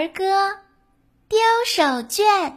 儿歌丢手绢。